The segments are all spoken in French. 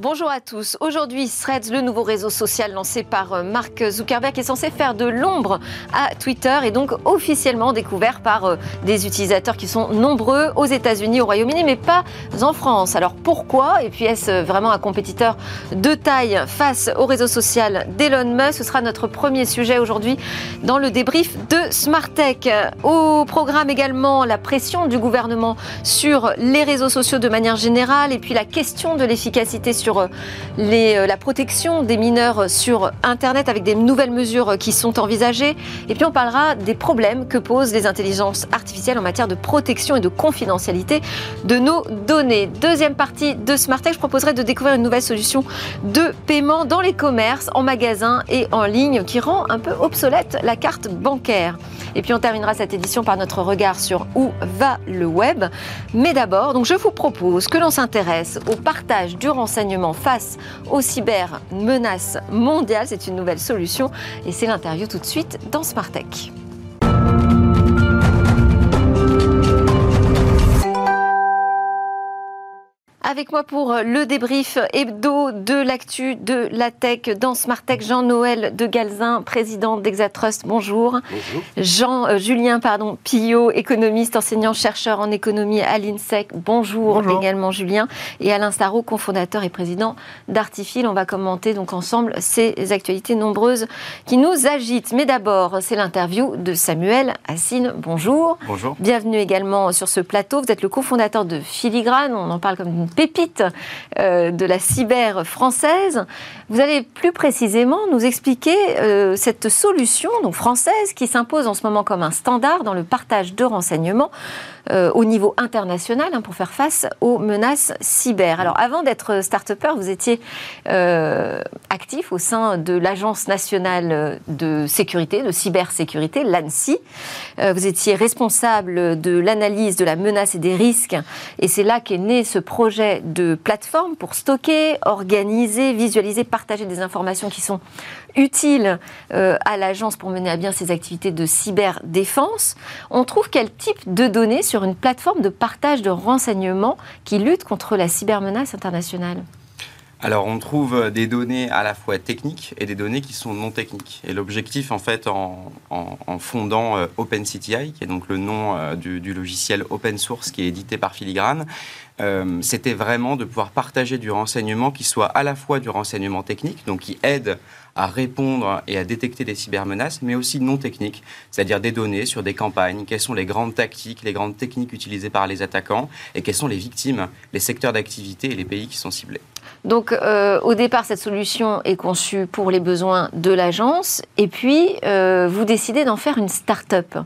Bonjour à tous. Aujourd'hui, Threads, le nouveau réseau social lancé par euh, Mark Zuckerberg, est censé faire de l'ombre à Twitter et donc officiellement découvert par euh, des utilisateurs qui sont nombreux aux États-Unis, au Royaume-Uni, mais pas en France. Alors pourquoi Et puis est-ce vraiment un compétiteur de taille face au réseau social d'Elon Musk? Ce sera notre premier sujet aujourd'hui dans le débrief de Smart Tech. Au programme également la pression du gouvernement sur les réseaux sociaux de manière générale et puis la question de l'efficacité sur sur euh, euh, la protection des mineurs sur Internet avec des nouvelles mesures qui sont envisagées. Et puis on parlera des problèmes que posent les intelligences artificielles en matière de protection et de confidentialité de nos données. Deuxième partie de Smart Tech, je proposerai de découvrir une nouvelle solution de paiement dans les commerces, en magasin et en ligne qui rend un peu obsolète la carte bancaire. Et puis on terminera cette édition par notre regard sur où va le web. Mais d'abord, donc je vous propose que l'on s'intéresse au partage du renseignement face aux cyber-menaces mondiales. C'est une nouvelle solution et c'est l'interview tout de suite dans Smart Tech. Avec moi pour le débrief hebdo de l'actu de la tech dans Smart Tech, Jean-Noël de Galzin, président d'Exatrust. Bonjour. Bonjour. Jean-Julien euh, pardon, Pillot, économiste, enseignant-chercheur en économie à l'INSEC. Bonjour, également Julien. Et Alain Starot, cofondateur et président d'Artifil. On va commenter donc ensemble ces actualités nombreuses qui nous agitent. Mais d'abord, c'est l'interview de Samuel Assine. Bonjour. Bonjour. Bienvenue également sur ce plateau. Vous êtes le cofondateur de Filigrane. On en parle comme d'une pépite euh, de la cyber française. Vous allez plus précisément nous expliquer euh, cette solution donc française qui s'impose en ce moment comme un standard dans le partage de renseignements euh, au niveau international hein, pour faire face aux menaces cyber. Alors avant d'être start-upper, vous étiez actif au sein de l'Agence nationale de sécurité, de cybersécurité, l'ANSI. vous étiez responsable de l'analyse de la menace et des risques et c'est là qu'est né ce projet de plateformes pour stocker, organiser, visualiser, partager des informations qui sont utiles euh, à l'agence pour mener à bien ses activités de cyberdéfense. On trouve quel type de données sur une plateforme de partage de renseignements qui lutte contre la cybermenace internationale? Alors, on trouve des données à la fois techniques et des données qui sont non techniques. Et l'objectif, en fait, en, fondant euh, OpenCTI, qui est donc le nom euh, du, logiciel open source qui est édité par Filigrane, euh, c'était vraiment de pouvoir partager du renseignement qui soit à la fois du renseignement technique, donc qui aide à répondre et à détecter des cybermenaces, mais aussi non techniques, c'est-à-dire des données sur des campagnes, quelles sont les grandes tactiques, les grandes techniques utilisées par les attaquants, et quelles sont les victimes, les secteurs d'activité et les pays qui sont ciblés. Donc euh, au départ, cette solution est conçue pour les besoins de l'agence, et puis euh, vous décidez d'en faire une start-up.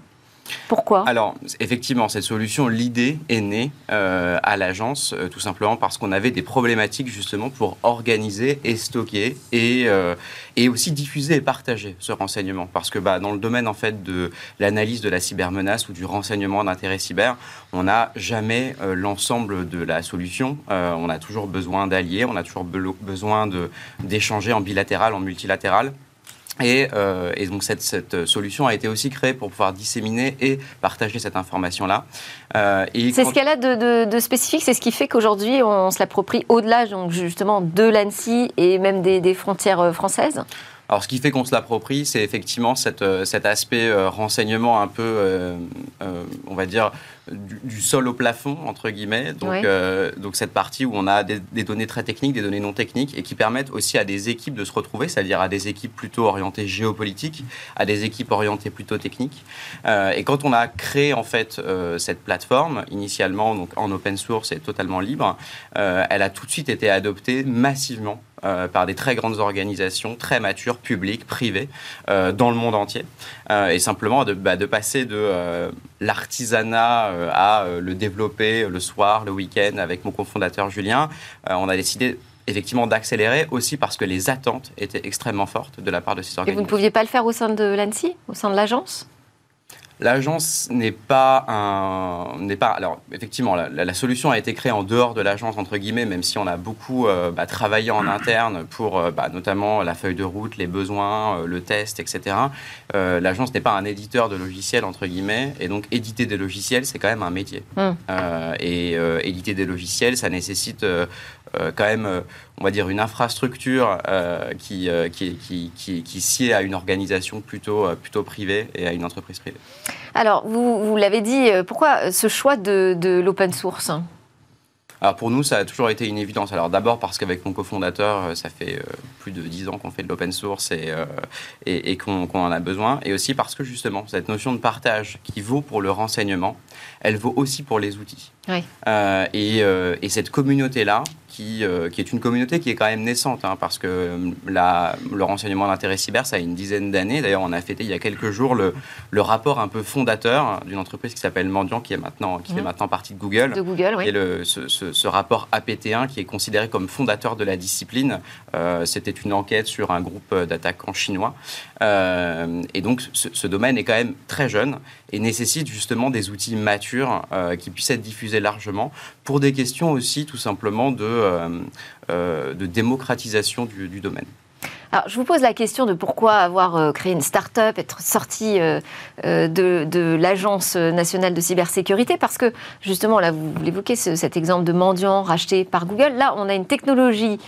Pourquoi Alors, effectivement, cette solution, l'idée est née euh, à l'agence, euh, tout simplement parce qu'on avait des problématiques justement pour organiser et stocker et, euh, et aussi diffuser et partager ce renseignement. Parce que bah, dans le domaine en fait de l'analyse de la cybermenace ou du renseignement d'intérêt cyber, on n'a jamais l'ensemble de la solution. on a toujours besoin d'alliés, on a toujours besoin d'échanger en bilatéral, en multilatéral. Euh, et, donc cette, cette, solution a été aussi créée pour pouvoir disséminer et partager cette information-là. Euh, c'est ce qu'elle a de, de, spécifique, c'est ce qui fait qu'aujourd'hui on se l'approprie au-delà donc justement de l'ANSI et même des, des frontières euh, françaises alors, ce qui fait qu'on se l'approprie, c'est effectivement cette, cet aspect renseignement un peu, on va dire, du, sol au plafond, entre guillemets. Donc, euh, donc cette partie où on a des, données très techniques, des données non techniques, et qui permettent aussi à des équipes de se retrouver, c'est-à-dire à des équipes plutôt orientées géopolitiques, à des équipes orientées plutôt techniques. Euh, et quand on a créé en fait euh, cette plateforme, initialement donc en open source et totalement libre, elle a tout de suite été adoptée massivement par des très grandes organisations, très matures, publiques, privées, dans le monde entier. et simplement de, bah, de passer de l'artisanat euh, à euh, le développer le soir, le week-end avec mon cofondateur Julien. Euh, on a décidé effectivement d'accélérer aussi parce que les attentes étaient extrêmement fortes de la part de ces organisations. Et vous ne pouviez pas le faire au sein de l'ANSI, au sein de l'agence? L'agence n'est pas un, n'est pas. Alors effectivement, la, solution a été créée en dehors de l'agence entre guillemets, même si on a beaucoup euh, bah, travaillé en interne pour euh, bah, notamment la feuille de route, les besoins, euh, le test, etc. l'agence n'est pas un éditeur de logiciels entre guillemets, et donc éditer des logiciels, c'est quand même un métier. Hum. et éditer des logiciels, ça nécessite quand même on va dire, une infrastructure qui, qui, qui, qui, qui sied à une organisation plutôt, plutôt privée et à une entreprise privée. Alors, vous, vous l'avez dit, pourquoi ce choix de, de l'open source? Alors pour nous, ça a toujours été une évidence. Alors d'abord parce qu'avec mon cofondateur, euh, ça fait euh, plus de 10 ans qu'on fait de l'open source et, euh, et, qu'on en a besoin. Et aussi parce que justement, cette notion de partage qui vaut pour le renseignement, elle vaut aussi pour les outils. Oui. et, et, cette communauté-là, qui, qui, est une communauté qui est quand même naissante, hein, parce que la, le renseignement d'intérêt cyber, ça a une dizaine d'années. D'ailleurs, on a fêté il y a quelques jours le, le rapport un peu fondateur d'une entreprise qui s'appelle Mendiant, qui, est maintenant, qui fait mmh. maintenant partie de Google. De Google, oui. Et le, ce, ce, rapport APT1, qui est considéré comme fondateur de la discipline, euh, c'était une enquête sur un groupe d'attaquants chinois. Euh, et donc, ce, ce, domaine est quand même très jeune et nécessite justement des outils matures euh, qui puissent être diffusés largement pour des questions aussi tout simplement de, euh, euh, de démocratisation du, domaine. Alors, je vous pose la question de pourquoi avoir euh, créé une start-up, être sorti euh, euh, de, l'Agence nationale de cybersécurité, parce que justement, là, vous l'évoquez, cet exemple de mendiant racheté par Google. Là, on a une technologie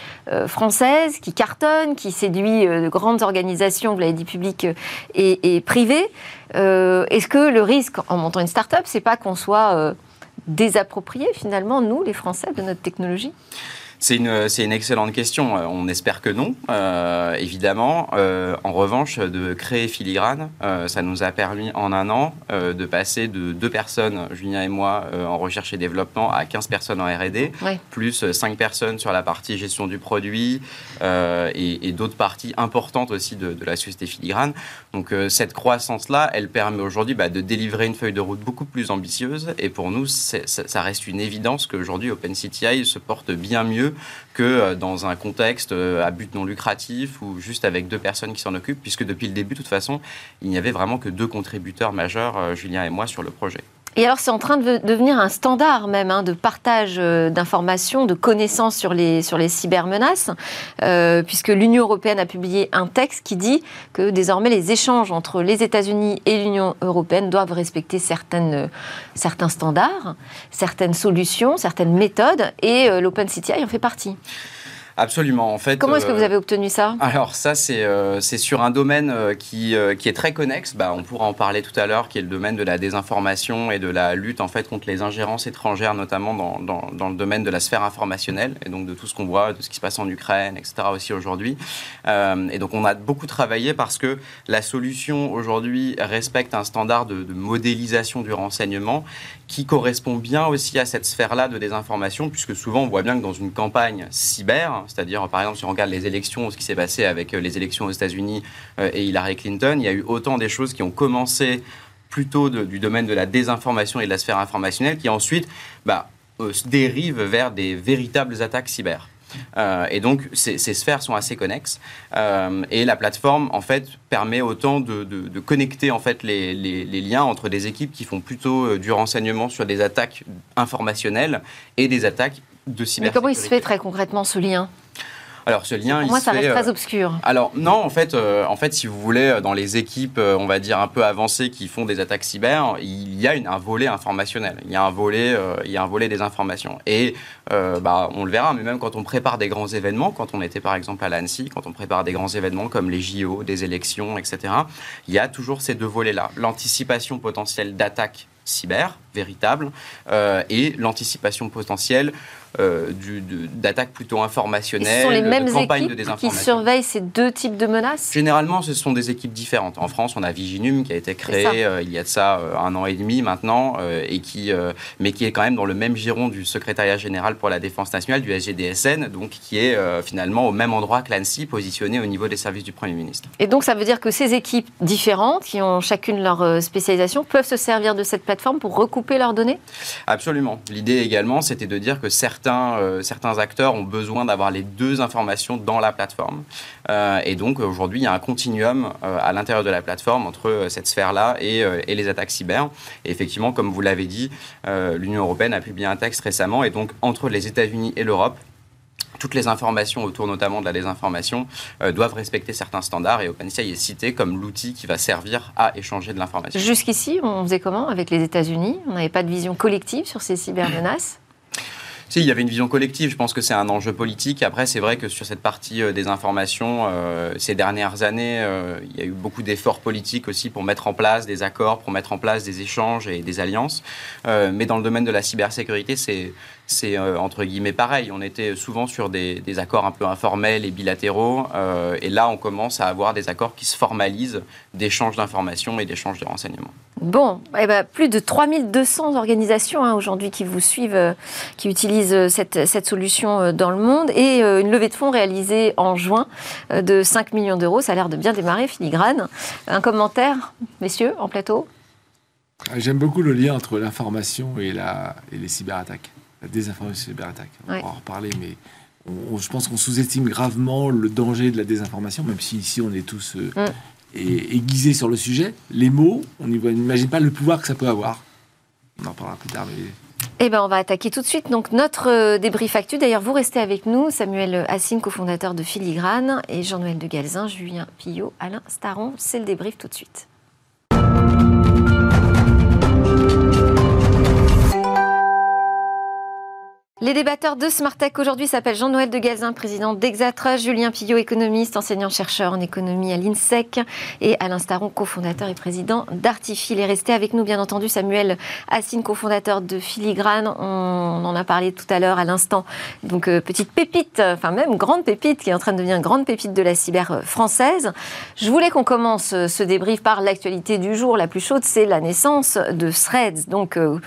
française qui cartonne, qui séduit de grandes organisations, vous l'avez dit, publiques et, et privées. Est-ce que le risque en montant une start-up, c'est pas qu'on soit désapproprié finalement, nous, les Français, de notre technologie? C'est une, une, excellente question. Euh, on espère que non, euh, évidemment. Euh, en revanche, de créer Filigrane, ça nous a permis en un an de passer de deux personnes, Julien et moi, en recherche et développement, à 15 personnes en RD, plus 5 personnes sur la partie gestion du produit et, d'autres parties importantes aussi de, la société Filigrane. Donc cette croissance-là, elle permet aujourd'hui bah, de délivrer une feuille de route beaucoup plus ambitieuse. Et pour nous, ça, ça reste une évidence qu'aujourd'hui, OpenCTI se porte bien mieux que euh, dans un contexte euh, à but non lucratif ou juste avec deux personnes qui s'en occupent, puisque depuis le début, de toute façon, il n'y avait vraiment que deux contributeurs majeurs, euh, Julien et moi, sur le projet. Et alors, c'est en train de devenir un standard même hein, de partage d'informations, de connaissances sur les, sur les cybermenaces, puisque l'Union européenne a publié un texte qui dit que désormais les échanges entre les États-Unis et l'Union européenne doivent respecter certaines, certains standards, certaines solutions, certaines méthodes, et l'Open City en fait partie. Absolument. En fait, Comment est-ce que vous euh, avez obtenu ça? Alors ça, c'est euh, c'est sur un domaine euh, qui, qui est très connexe. Bah, on pourra en parler tout à l'heure, qui est le domaine de la désinformation et de la lutte en fait contre les ingérences étrangères, notamment dans, dans, dans le domaine de la sphère informationnelle et donc de tout ce qu'on voit, de ce qui se passe en Ukraine, etc. aussi aujourd'hui. et donc on a beaucoup travaillé parce que la solution aujourd'hui respecte un standard de, de modélisation du renseignement qui correspond bien aussi à cette sphère-là de désinformation, puisque souvent on voit bien que dans une campagne cyber, c'est-à-dire par exemple si on regarde les élections, ce qui s'est passé avec euh, les élections aux États-unis euh, et Hillary Clinton, il y a eu autant des choses qui ont commencé plutôt du domaine de la désinformation et de la sphère informationnelle, qui ensuite bah, euh, se dérivent vers des véritables attaques cyber. Euh, et donc, ces, sphères sont assez connexes. Euh, et la plateforme, en fait, permet autant de, connecter en fait les, liens entre des équipes qui font plutôt euh, du renseignement sur des attaques informationnelles et des attaques de cybersécurité. Mais comment il se fait très concrètement ce lien? Alors ce lien, Pour moi, ça reste très obscur. Alors non, en fait, en fait, si vous voulez, dans les équipes, on va dire un peu avancées qui font des attaques cyber, il y a une, un volet informationnel. Il y a un volet, il y a un volet des informations. Et euh, bah, on le verra, mais même quand on prépare des grands événements, quand on était par exemple à l'Annecy, quand on prépare des grands événements comme les JO, des élections, etc., il y a toujours ces deux volets-là. L'anticipation potentielle d'attaques cyber, véritable, euh, et l'anticipation potentielle euh, d'attaques plutôt informationnelles, ce sont les mêmes équipes qui surveillent ces deux types de menaces? Généralement, ce sont des équipes différentes. En France, on a Viginum qui a été créé euh, il y a de ça un an et demi maintenant, et qui, mais qui est quand même dans le même giron du secrétariat général pour la défense nationale, du SGDSN, donc qui est finalement au même endroit que l'ANSI, positionné au niveau des services du Premier ministre. Et donc ça veut dire que ces équipes différentes, qui ont chacune leur spécialisation, peuvent se servir de cette plateforme pour recouper leurs données? Absolument. L'idée également, c'était de dire que certains, euh, certains acteurs ont besoin d'avoir les deux informations dans la plateforme. Euh, et donc aujourd'hui, il y a un continuum euh, à l'intérieur de la plateforme entre cette sphère-là et, et, les attaques cyber. Et effectivement, comme vous l'avez dit, l'Union européenne a publié un texte récemment. Et donc entre les États-Unis et l'Europe, toutes les informations autour notamment de la désinformation euh, doivent respecter certains standards et OpenCI est cité comme l'outil qui va servir à échanger de l'information. Jusqu'ici, on faisait comment avec les États-Unis? On n'avait pas de vision collective sur ces cybermenaces? Si, il y avait une vision collective. Je pense que c'est un enjeu politique. Après, c'est vrai que sur cette partie euh, des informations, euh, ces dernières années, euh, il y a eu beaucoup d'efforts politiques aussi pour mettre en place des accords, pour mettre en place des échanges et des alliances. mais dans le domaine de la cybersécurité, c'est c'est entre guillemets pareil. On était souvent sur des, des accords un peu informels et bilatéraux. et là, on commence à avoir des accords qui se formalisent d'échanges d'informations et d'échanges de renseignements. Bon, eh ben, plus de 3200 organisations hein, aujourd'hui qui vous suivent, euh, qui utilisent euh, cette, cette, solution euh, dans le monde et une levée de fonds réalisée en juin de 5 millions d'euros. Ça a l'air de bien démarrer, filigrane. Un commentaire, messieurs, en plateau? J'aime beaucoup le lien entre l'information et, la, et les cyberattaques, la désinformation cyberattaques. On va en reparler, mais je pense qu'on sous-estime gravement le danger de la désinformation, même si ici on est tous mm et aiguisé sur le sujet, les mots, on n'imagine pas le pouvoir que ça peut avoir. On en parlera plus tard, mais eh ben, on va attaquer tout de suite donc notre euh, débrief actu. D'ailleurs, vous restez avec nous, Samuel Assine, cofondateur de Filigrane, et Jean-Noël de Galzin, Julien Pillot, Alain Staron. C'est le débrief tout de suite. Les débatteurs de Smartech aujourd'hui s'appellent Jean-Noël de Gazin, président d'Exatra, Julien Pillot, économiste, enseignant-chercheur en économie à l'INSEC, et Alain Staron, cofondateur et président d'Artifil. Et restez avec nous, bien entendu, Samuel Assine, cofondateur de Filigrane. On en a parlé tout à l'heure, à l'instant. Donc, euh, petite pépite, enfin même grande pépite, qui est en train de devenir grande pépite de la cyber française. Je voulais qu'on commence ce débrief par l'actualité du jour. La plus chaude, c'est la naissance de Threads. Donc, euh,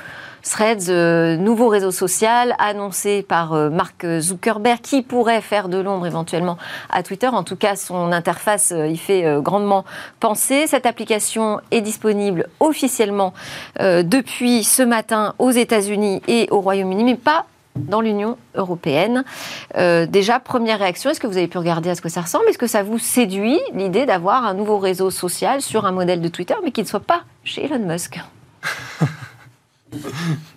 Threads, euh, nouveau réseau social annoncé par euh, Mark Zuckerberg, qui pourrait faire de l'ombre éventuellement à Twitter. En tout cas, son interface euh, y fait grandement penser. Cette application est disponible officiellement depuis ce matin aux États-Unis et au Royaume-Uni, mais pas dans l'Union européenne. déjà, première réaction, est-ce que vous avez pu regarder à ce que ça ressemble? Est-ce que ça vous séduit l'idée d'avoir un nouveau réseau social sur un modèle de Twitter, mais qui ne soit pas chez Elon Musk?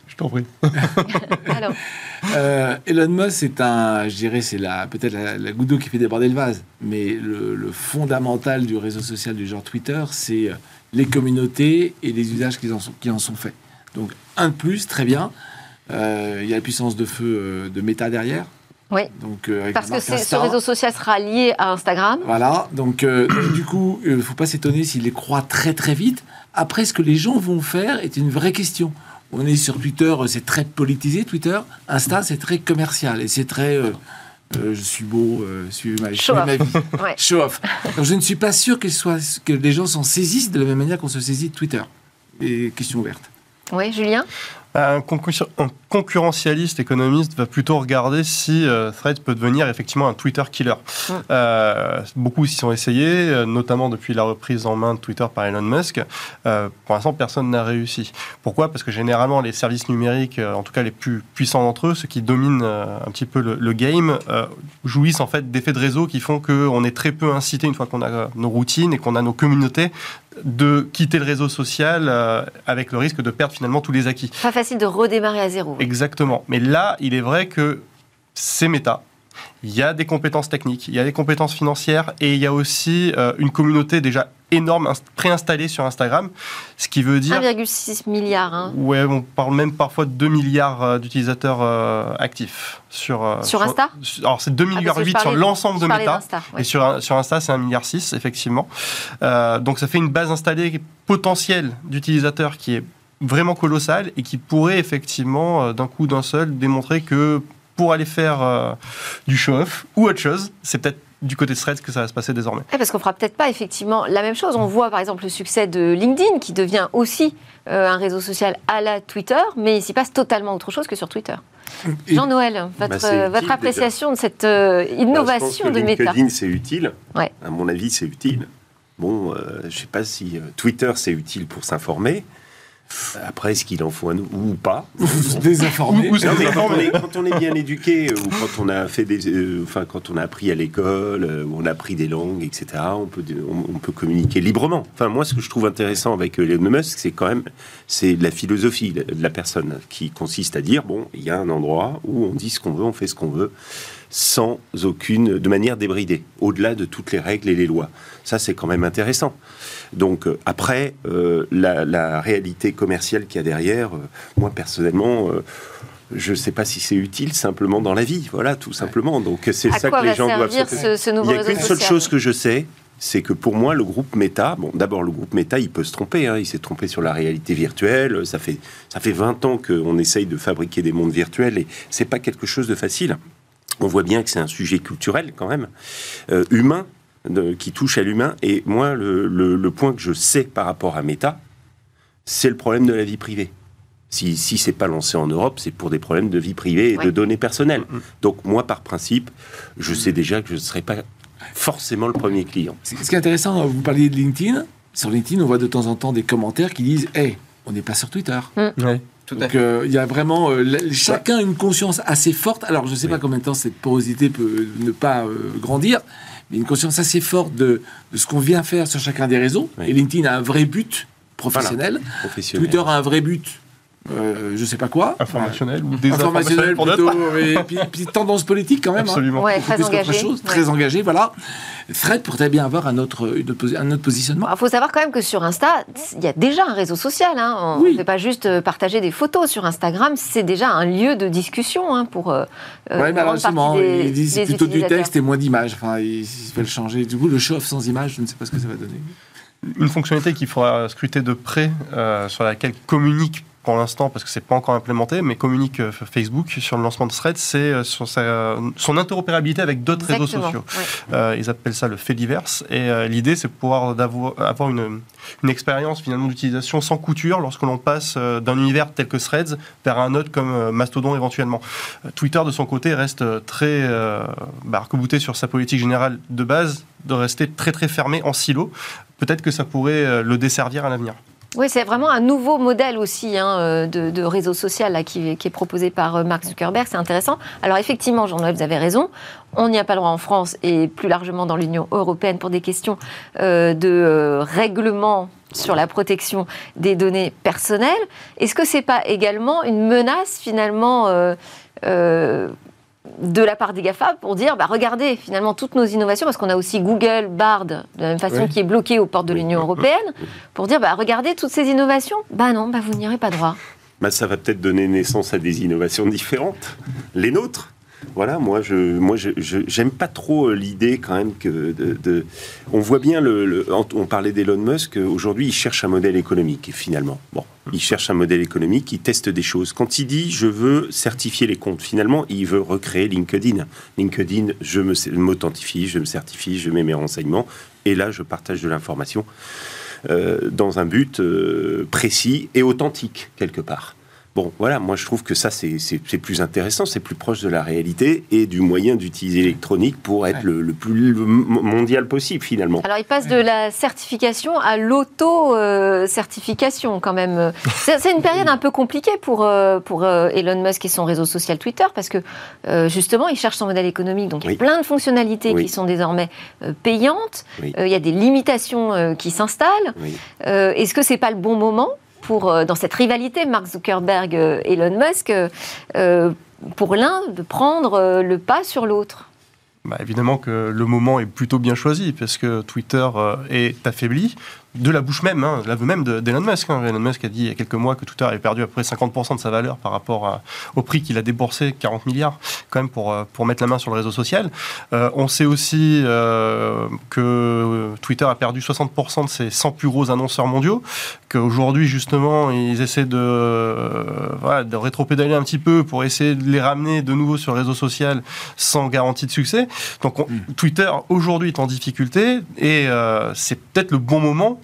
je t'en prie. Euh, Elon Musk, c'est un, je dirais, c'est la, peut-être la, goutte d'eau qui fait déborder le vase, mais le, fondamental du réseau social du genre Twitter, c'est euh, les communautés et les usages qui en sont, qui en sont faits. Donc, un de plus, très bien. Euh, il y a la puissance de feu de Meta derrière. Oui. Donc, Parce que ce réseau social sera lié à Instagram. Voilà. Donc, du coup, il ne faut pas s'étonner s'il les croit très très vite. Après, ce que les gens vont faire est une vraie question. On est sur Twitter, c'est très politisé, Twitter. Insta, c'est très commercial et c'est très. Euh, euh, je suis beau, euh, suivez ma, Show ma vie. Show off. Donc, je ne suis pas sûr soit, que les gens s'en saisissent de la même manière qu'on se saisit de Twitter. Et question ouverte. Oui, Julien? Un, concurrentialiste économiste va plutôt regarder si euh, Threads peut devenir effectivement un Twitter killer. Mm. Euh, beaucoup s'y sont essayés, euh, notamment depuis la reprise en main de Twitter par Elon Musk. pour l'instant, personne n'a réussi. Pourquoi? Parce que généralement, les services numériques, en tout cas les plus puissants d'entre eux, ceux qui dominent un petit peu le, game, jouissent en fait d'effets de réseau qui font qu'on est très peu incité une fois qu'on a nos routines et qu'on a nos communautés de quitter le réseau social euh, avec le risque de perdre finalement tous les acquis. Pas facile de redémarrer à zéro. Exactement. Mais là, il est vrai que c'est méta. Il y a des compétences techniques, il y a des compétences financières et il y a aussi euh, une communauté déjà énorme préinstallée sur Instagram, ce qui veut dire 1,6 milliard. Hein. Ouais, on parle même parfois de 2 milliards euh, d'utilisateurs euh, actifs sur sur Insta. alors c'est 2 ah, milliards 8 sur l'ensemble de Meta et sur sur Insta c'est 1 milliard 6 effectivement. donc ça fait une base installée potentielle d'utilisateurs qui est vraiment colossale et qui pourrait effectivement d'un coup d'un seul démontrer que pour aller faire euh, du show-off ou autre chose. C'est peut-être du côté de Threads que ça va se passer désormais. parce qu'on fera peut-être pas effectivement la même chose. On voit par exemple le succès de LinkedIn qui devient aussi euh, un réseau social à la Twitter, mais il s'y passe totalement autre chose que sur Twitter. Jean-Noël, votre, bah, votre appréciation de cette euh, bah, innovation de Meta LinkedIn, c'est utile. À mon avis, c'est utile. Bon, je ne sais pas si Twitter, c'est utile pour s'informer. Après, est-ce qu'il en faut un ou pas Désinformé. quand, on est, bien éduqué, ou quand on a fait des, euh, enfin quand on a appris à l'école, euh, où on a appris des langues, etc. On peut, on, peut communiquer librement. Enfin, moi, ce que je trouve intéressant avec euh, Elon Musk, c'est quand même, c'est la philosophie de la personne qui consiste à dire bon, il y a un endroit où on dit ce qu'on veut, on fait ce qu'on veut sans aucune, de manière débridée, au-delà de toutes les règles et les lois. Ça, c'est quand même intéressant. Donc euh, après, euh, la, réalité commerciale qu'il y a derrière, euh, moi personnellement, je ne sais pas si c'est utile simplement dans la vie. Voilà, tout simplement. Donc c'est ça que les gens doivent se ce, ce nouveau Il n'y a qu'une seule chose que je sais, c'est que pour moi, le groupe Meta, bon, d'abord, le groupe Meta, il peut se tromper. hein. il s'est trompé sur la réalité virtuelle. Ça fait, ça fait 20 ans qu'on essaye de fabriquer des mondes virtuels et c'est pas quelque chose de facile. On voit bien que c'est un sujet culturel, quand même, euh, humain, de- qui touche à l'humain. Et moi, le, le- le point que je sais par rapport à Meta, c'est le problème de la vie privée. Si, si c'est pas lancé en Europe, c'est pour des problèmes de vie privée et Ouais. de données personnelles. Donc moi, par principe, je sais déjà que je ne serai pas forcément le premier client. Ce ce qui est intéressant, vous parliez de LinkedIn. Sur LinkedIn, on voit de temps en temps des commentaires qui disent Hey, on n'est pas sur Twitter. Ouais. Donc euh, il y a vraiment euh, chacun a une conscience assez forte. Alors je ne sais pas combien de temps cette porosité peut ne pas euh, grandir, mais une conscience assez forte de, de ce qu'on vient faire sur chacun des réseaux. Oui. Et LinkedIn a un vrai but professionnel. Professionnel. Twitter a un vrai but, euh, je sais pas quoi. Informationnel ou Informationnel désinformationnel pour plutôt, d'autres. et puis, puis tendance politique quand même. hein. Absolument. Ouais, Beaucoup très engagé. chose, Ouais. très engagé, voilà. Thread pourrait bien avoir un autre, une autre posi- un autre positionnement. Il faut savoir quand même que sur Insta, il y a déjà un réseau social. hein. On Oui. ne fait pas juste euh, partager des photos sur Instagram, c'est déjà un lieu de discussion hein, pour. euh, euh, mais grande malheureusement, des- ils disent plutôt du texte et moins d'images. Enfin, ils, ils veulent changer. Du coup, le show-off sans images, je ne sais pas ce que ça va donner. Une fonctionnalité qu'il faudra scruter de près, euh, sur laquelle communique pour l'instant, parce que c'est pas encore implémenté, mais communique euh, Facebook sur le lancement de Thread, c'est euh, sur sa- son interopérabilité avec d'autres réseaux sociaux. ouais. Euh, ils appellent ça le fait divers. Et l'idée, c'est de pouvoir avoir une, une expérience finalement d'utilisation sans couture lorsque l'on passe d'un univers tel que Threads vers un autre comme Mastodon éventuellement. Twitter, de son côté, reste très bah, arc-bouté sur sa politique générale de base, de rester très très fermé en silo. Peut-être que ça pourrait le desservir à l'avenir. Oui, c'est vraiment un nouveau modèle aussi hein, euh, de, de réseau social là, qui, qui est proposé par euh, Mark Zuckerberg. C'est intéressant. Alors effectivement, Jean-Noël, vous avez raison. On n'y a pas le droit en France et plus largement dans l'Union européenne pour des questions euh, de euh, règlement sur la protection des données personnelles. Est-ce que c'est pas également une menace finalement euh, de la part des GAFA pour dire, bah, regardez finalement toutes nos innovations, parce qu'on a aussi Google, Bard, de la même façon, Oui. qui est bloqué aux portes de Oui. l'Union européenne, pour dire, bah, regardez toutes ces innovations. Bah non, bah, vous n'y aurez pas droit. Bah, ça va peut-être donner naissance à des innovations différentes. Les nôtres. Voilà, moi, je, moi, je, je- j'aime pas trop euh, l'idée quand même que de, de- on voit bien le, le- on parlait d'Elon Musk. euh, Aujourd'hui, il cherche un modèle économique. Finalement, bon, il cherche un modèle économique. Il teste des choses. Quand il dit je veux certifier les comptes, finalement, il veut recréer LinkedIn. LinkedIn, je m'authentifie, je me certifie, je mets mes renseignements, et là, je partage de l'information euh, dans un but euh, précis et authentique quelque part. Bon, voilà, moi je trouve que ça c'est plus intéressant, c'est plus proche de la réalité et du moyen d'utiliser l'électronique pour être Ouais. le, le plus mondial possible finalement. Alors, il passe de la certification à l'auto-certification quand même. C'est une période un peu compliquée pour, euh, pour euh, Elon Musk et son réseau social Twitter, parce que euh, justement, il cherche son modèle économique. Donc, il y a Oui. plein de fonctionnalités Oui. qui sont désormais payantes. Oui. Il y a des limitations qui s'installent. Est-ce que c'est pas le bon moment euh, dans cette rivalité Mark Zuckerberg-Elon Musk, euh, euh, pour l'un de prendre euh, le pas sur l'autre. Bah, évidemment que le moment est plutôt bien choisi parce que Twitter euh, est affaibli de la bouche même, hein, de l'aveu même de- d'Elon Musk. hein. Elon Musk a dit il y a quelques mois que Twitter avait perdu à peu près 50% de sa valeur par rapport à- au prix qu'il a déboursé, 40 milliards, quand même pour, euh, pour mettre la main sur le réseau social. Euh, on sait aussi euh, que Twitter a perdu 60% de ses 100 plus gros annonceurs mondiaux, qu'aujourd'hui justement ils essaient de, euh, voilà, de rétropédaler un petit peu pour essayer de les ramener de nouveau sur le réseau social sans garantie de succès. Donc on- Twitter aujourd'hui est en difficulté et c'est peut-être le bon moment.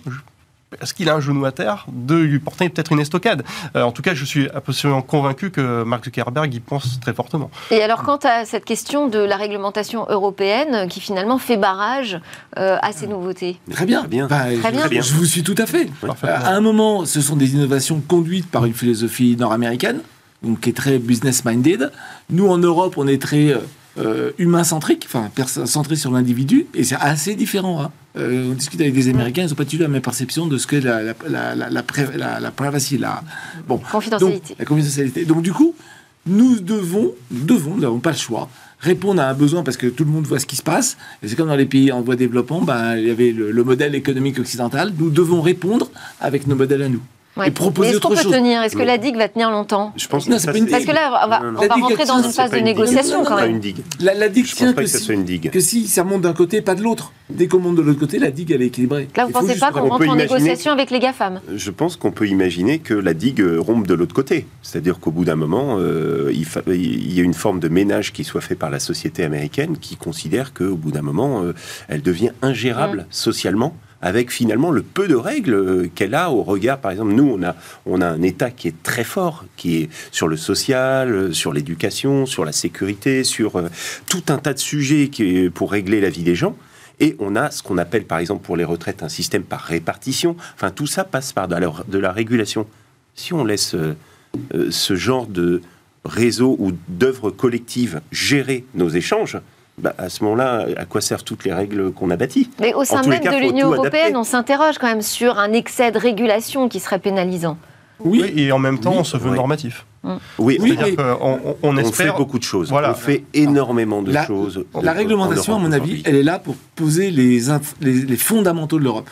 Est-ce qu'il a un genou à terre de lui porter peut-être une estocade Euh, En tout cas, je suis absolument convaincu que Mark Zuckerberg y pense très fortement. Et alors, quant à cette question de la réglementation européenne qui finalement fait barrage euh, à ces nouveautés? Très bien. Très bien. Très je- bien. Je vous suis tout à fait. À un moment, ce sont des innovations conduites par une philosophie nord-américaine, donc qui est très business-minded. Nous, en Europe, on est très euh, euh, humain-centrique, enfin, centré sur l'individu, et c'est assez différent. hein. Euh, on discute avec des Américains, ils n'ont pas du tout la même perception de ce qu'est la, la, la, la, la, pré- la- la privacy. La, bon, Confidentialité. donc, la confidentialité. Donc, du coup, nous devons, nous devons, nous n'avons pas le choix, répondre à un besoin parce que tout le monde voit ce qui se passe. Et c'est comme dans les pays en voie de développement, ben, il y avait le, le modèle économique occidental. Nous devons répondre avec nos modèles à nous. Ouais. et proposer est-ce qu'on peut tenir Est-ce que Non. la digue va tenir longtemps Je pense Non, que c'est ça, pas une- c'est- Parce que là, on va, Non, non, on La va digue rentrer dans une phase de digue. négociation Non, non, quand pas même. une digue. La, la digue Je tient pense pas que, si, soit une digue. que si ça monte d'un côté, pas de l'autre. Dès qu'on monte de l'autre côté, la digue, elle est équilibrée. Là, vous faut pensez pas qu'on on rentre en négociation avec les GAFAM Je pense qu'on peut imaginer que la digue rompe de l'autre côté. C'est-à-dire qu'au bout d'un moment, euh, il, fa- il y a une forme de ménage qui soit fait par la société américaine qui considère qu'au bout d'un moment, euh, elle devient ingérable Mm. socialement avec finalement le peu de règles euh, qu'elle a au regard, par exemple, nous, on a, on a un État qui est très fort, qui est sur le social, euh, sur l'éducation, sur la sécurité, sur euh, tout un tas de sujets qui pour régler la vie des gens. Et on a ce qu'on appelle, par exemple, pour les retraites, un système par répartition. Enfin, tout ça passe par de la, régulation. Si on laisse ce genre de réseau ou d'œuvres collectives gérer nos échanges, bah, à ce moment-là, à quoi servent toutes les règles qu'on a bâties? Mais au sein même cas, de l'Union européenne, adapter. on s'interroge quand même sur un excès de régulation qui serait pénalisant. Oui, Oui, et en même temps, Oui. on se veut normatif. Oui, Oui, C'est-à-dire mais- qu'on on, on on espère. fait beaucoup de choses. Voilà. On fait énormément de La- choses. La en- réglementation, en à mon Europe avis, elle est là pour poser les, inf- les, les fondamentaux de l'Europe.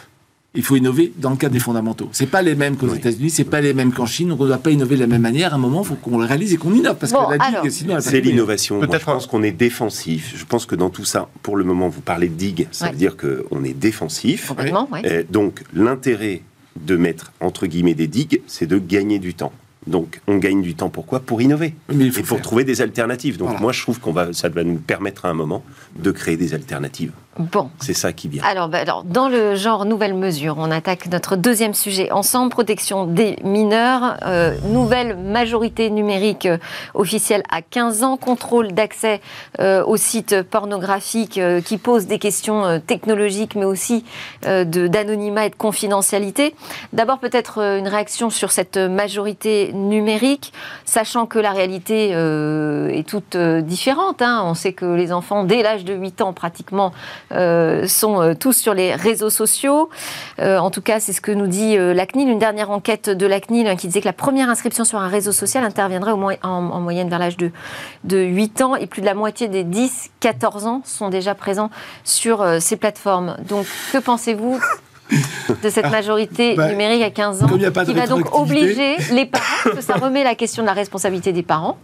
Il faut innover dans le cadre des fondamentaux. C'est pas les mêmes qu'aux Oui. États-Unis, c'est pas les mêmes qu'en Chine, donc on ne doit pas innover de la même manière. À un moment, il faut qu'on le réalise et qu'on innove, parce Bon, que la digue, sinon, C'est l'innovation. Moi, je pense qu'on est défensif. Je pense que dans tout ça, pour le moment, vous parlez de digue, ça Ouais. veut dire qu'on est défensif. Complètement, ouais. Euh, donc, l'intérêt de mettre, entre guillemets, des digues, c'est de gagner du temps. Donc, on gagne du temps pourquoi? Pour innover. Oui, mais il faut et pour faire. trouver des alternatives. Donc, Voilà. moi, je trouve qu'on va, ça va nous permettre à un moment de créer des alternatives. Bon. C'est ça qui bien. Alors, bah, alors, dans le genre nouvelle mesure, on attaque notre deuxième sujet ensemble, protection des mineurs, euh, nouvelle majorité numérique euh, officielle à 15 ans, contrôle d'accès euh, aux sites pornographiques qui posent des questions technologiques, mais aussi d'anonymat et de confidentialité. D'abord, peut-être une réaction sur cette majorité numérique, sachant que la réalité est toute différente. hein. On sait que les enfants, dès l'âge de 8 ans pratiquement, euh, sont euh, tous sur les réseaux sociaux. Euh, en tout cas, c'est ce que nous dit euh, la CNIL. Une dernière enquête de la CNIL hein, qui disait que la première inscription sur un réseau social interviendrait au moins, en, en moyenne vers l'âge de, de 8 ans et plus de la moitié des 10-14 ans sont déjà présents sur euh, ces plateformes. Donc, que pensez-vous de cette majorité bah, numérique à 15 ans a pas qui va donc obliger les parents, parce que ça remet la question de la responsabilité des parents,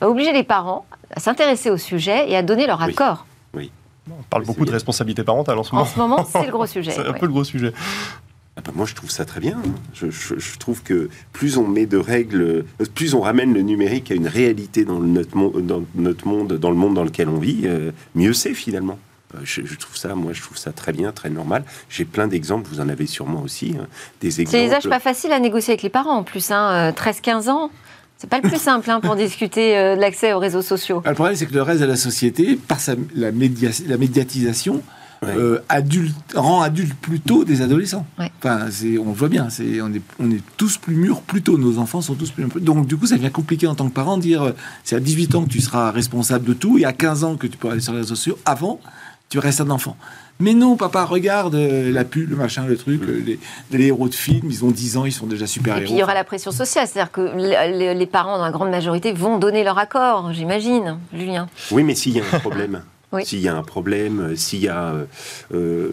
va obliger les parents à s'intéresser au sujet et à donner leur Oui. accord. On parle beaucoup de responsabilité parentale en ce En moment. ce moment, c'est le gros sujet. C'est un ouais. peu le gros sujet. Ah bah, moi, je trouve ça très bien. hein. Je, je- je trouve que plus on met de règles, euh, plus on ramène le numérique à une réalité dans le- notre, dans notre monde, dans le monde dans lequel on vit, euh, mieux c'est finalement. Euh, Je, je trouve ça, moi, je trouve ça très bien, très normal. J'ai plein d'exemples, vous en avez sûrement aussi, hein, des exemples. C'est les âges pas faciles à négocier avec les parents en plus. Hein. 13-15 ans, c'est pas le plus simple hein, pour discuter euh, de l'accès aux réseaux sociaux. Le problème, c'est que le reste de la société, par sa, la, média- la médiatisation, Ouais. euh, adulte, rend adulte plus tôt des adolescents. Ouais. Enfin, c'est, on le voit bien, c'est, on, est, on est tous plus mûrs plus tôt, nos enfants sont tous plus mûrs. Donc, du coup, ça devient compliqué en tant que parent de dire euh, c'est à 18 ans que tu seras responsable de tout et à 15 ans que tu peux aller sur les réseaux sociaux. Avant, tu restes un enfant. Mais non, papa, regarde euh, la pub, le machin, le truc, euh, les, les héros de films, ils ont 10 ans, ils sont déjà super Et héros. puis il y aura la pression sociale, c'est-à-dire que le- le- les parents, dans la grande majorité, vont donner leur accord, j'imagine, Julien. Oui, mais s'il y a un problème, Oui. s'il y a un problème, euh, s'il y a euh,